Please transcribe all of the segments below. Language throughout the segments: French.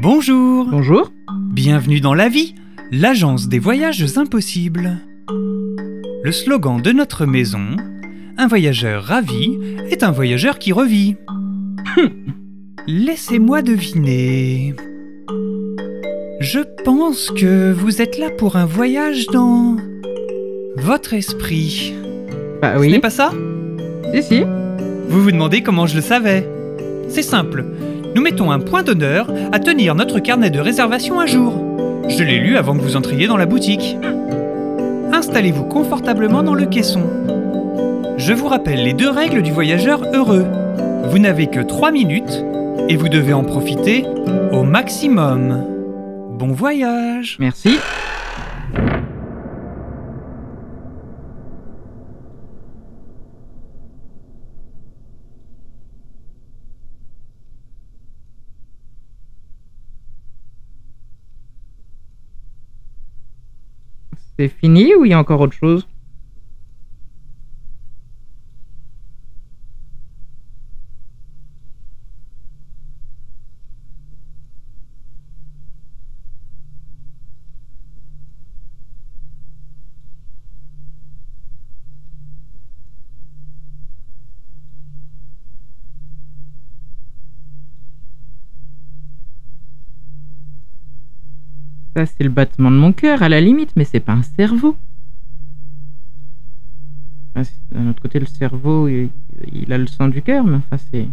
Bonjour Bonjour. Bienvenue dans La Vie, l'agence des voyages impossibles. Le slogan de notre maison Un voyageur ravi est un voyageur qui revit. Laissez-moi deviner. Je pense que vous êtes là pour un voyage dans votre esprit. Bah Ce oui. n'est pas ça? Si, si. Vous vous demandez comment je le savais C'est simple. Nous mettons un point d'honneur à tenir notre carnet de réservation à jour. Je l'ai lu avant que vous entriez dans la boutique. Installez-vous confortablement dans le caisson. Je vous rappelle les deux règles du voyageur heureux. Vous n'avez que 3 minutes et vous devez en profiter au maximum. Bon voyage Merci. C'est fini ou il y a encore autre chose? C'est le battement de mon cœur, à la limite, mais c'est pas un cerveau. D'un autre côté, le cerveau, il, a le sang du cœur, mais enfin, c'est.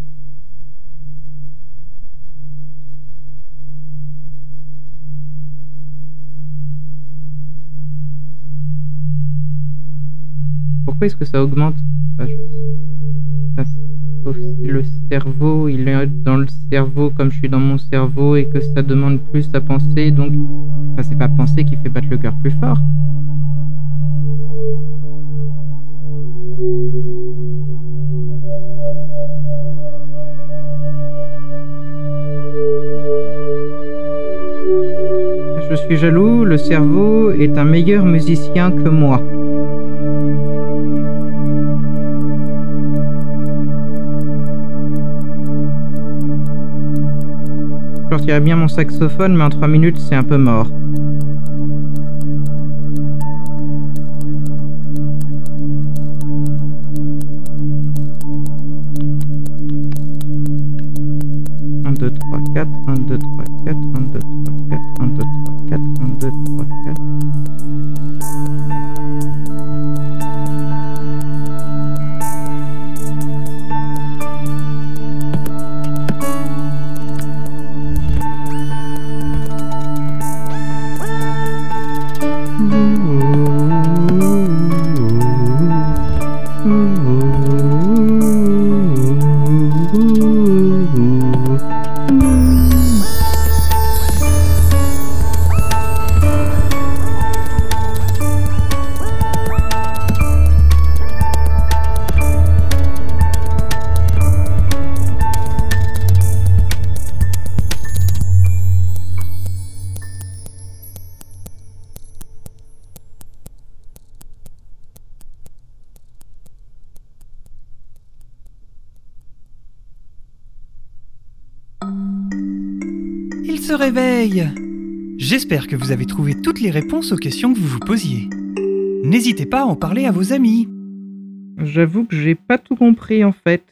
Pourquoi est-ce que ça augmente? Cerveau, il est dans le cerveau comme je suis dans mon cerveau et que ça demande plus à penser, donc Enfin, c'est pas penser qui fait battre le cœur plus fort. Je suis jaloux, le cerveau est un meilleur musicien que moi. Je sortirais bien mon saxophone, mais en 3 minutes, c'est un peu mort. Un, deux, trois, quatre, un, deux, trois, quatre, un, deux, trois, quatre, se réveille J'espère que vous avez trouvé toutes les réponses aux questions que vous vous posiez. N'hésitez pas à en parler à vos amis. J'avoue que j'ai pas tout compris en fait.